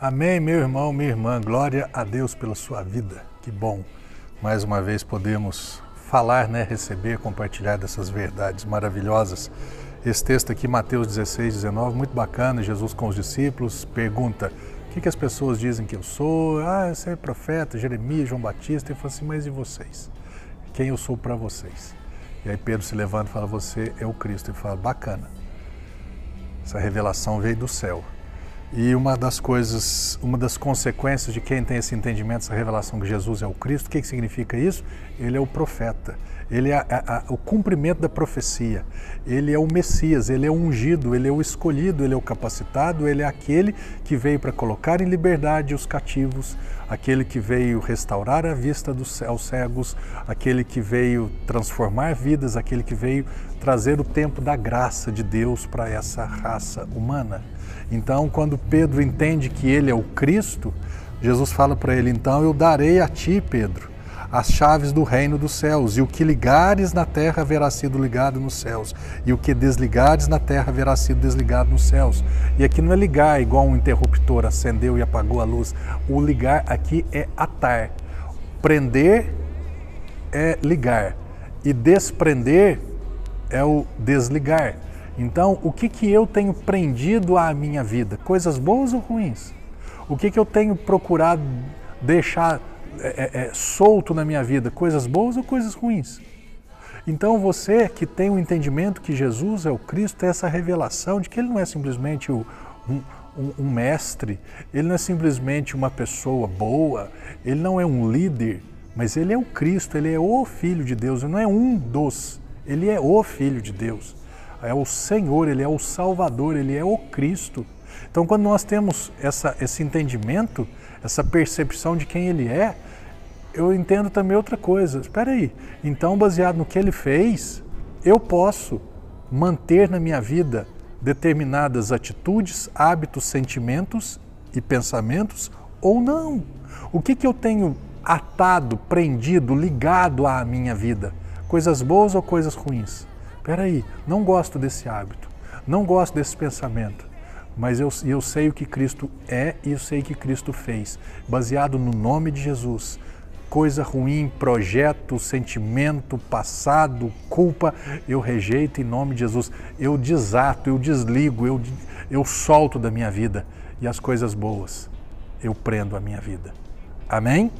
Amém, meu irmão, minha irmã. Glória a Deus pela sua vida. Que bom. Mais uma vez podemos falar, né, receber, compartilhar dessas verdades maravilhosas. Esse texto aqui, Mateus 16, 19, muito bacana. Jesus com os discípulos pergunta: o que, que as pessoas dizem que eu sou? Ah, você é profeta, Jeremias, João Batista. Ele fala assim: mas e vocês? Quem eu sou para vocês? E aí Pedro se levanta e fala: Você é o Cristo. Ele fala: Bacana. Essa revelação veio do céu. E uma das coisas, uma das consequências de quem tem esse entendimento, essa revelação que Jesus é o Cristo, o que, que significa isso? Ele é o profeta, ele é a, a, o cumprimento da profecia, ele é o Messias, ele é o ungido, ele é o escolhido, ele é o capacitado, ele é aquele que veio para colocar em liberdade os cativos, aquele que veio restaurar a vista dos, aos cegos, aquele que veio transformar vidas, aquele que veio trazer o tempo da graça de Deus para essa raça humana. Então, quando Pedro entende que ele é o Cristo, Jesus fala para ele: Então eu darei a ti, Pedro, as chaves do reino dos céus, e o que ligares na terra haverá sido ligado nos céus, e o que desligares na terra haverá sido desligado nos céus. E aqui não é ligar igual um interruptor acendeu e apagou a luz. O ligar aqui é atar. Prender é ligar, e desprender é o desligar. Então, o que, que eu tenho prendido à minha vida? Coisas boas ou ruins? O que, que eu tenho procurado deixar é, é, é, solto na minha vida? Coisas boas ou coisas ruins? Então, você que tem o entendimento que Jesus é o Cristo, tem essa revelação de que Ele não é simplesmente o, um, um, um mestre, Ele não é simplesmente uma pessoa boa, Ele não é um líder, mas Ele é o Cristo, Ele é o Filho de Deus, Ele não é um dos, Ele é o Filho de Deus é o Senhor, Ele é o Salvador, Ele é o Cristo. Então, quando nós temos essa, esse entendimento, essa percepção de quem Ele é, eu entendo também outra coisa. Espera aí, então, baseado no que Ele fez, eu posso manter na minha vida determinadas atitudes, hábitos, sentimentos e pensamentos ou não? O que, que eu tenho atado, prendido, ligado à minha vida? Coisas boas ou coisas ruins? Peraí, não gosto desse hábito, não gosto desse pensamento, mas eu, eu sei o que Cristo é e eu sei o que Cristo fez, baseado no nome de Jesus. Coisa ruim, projeto, sentimento, passado, culpa, eu rejeito em nome de Jesus. Eu desato, eu desligo, eu, eu solto da minha vida e as coisas boas eu prendo a minha vida. Amém?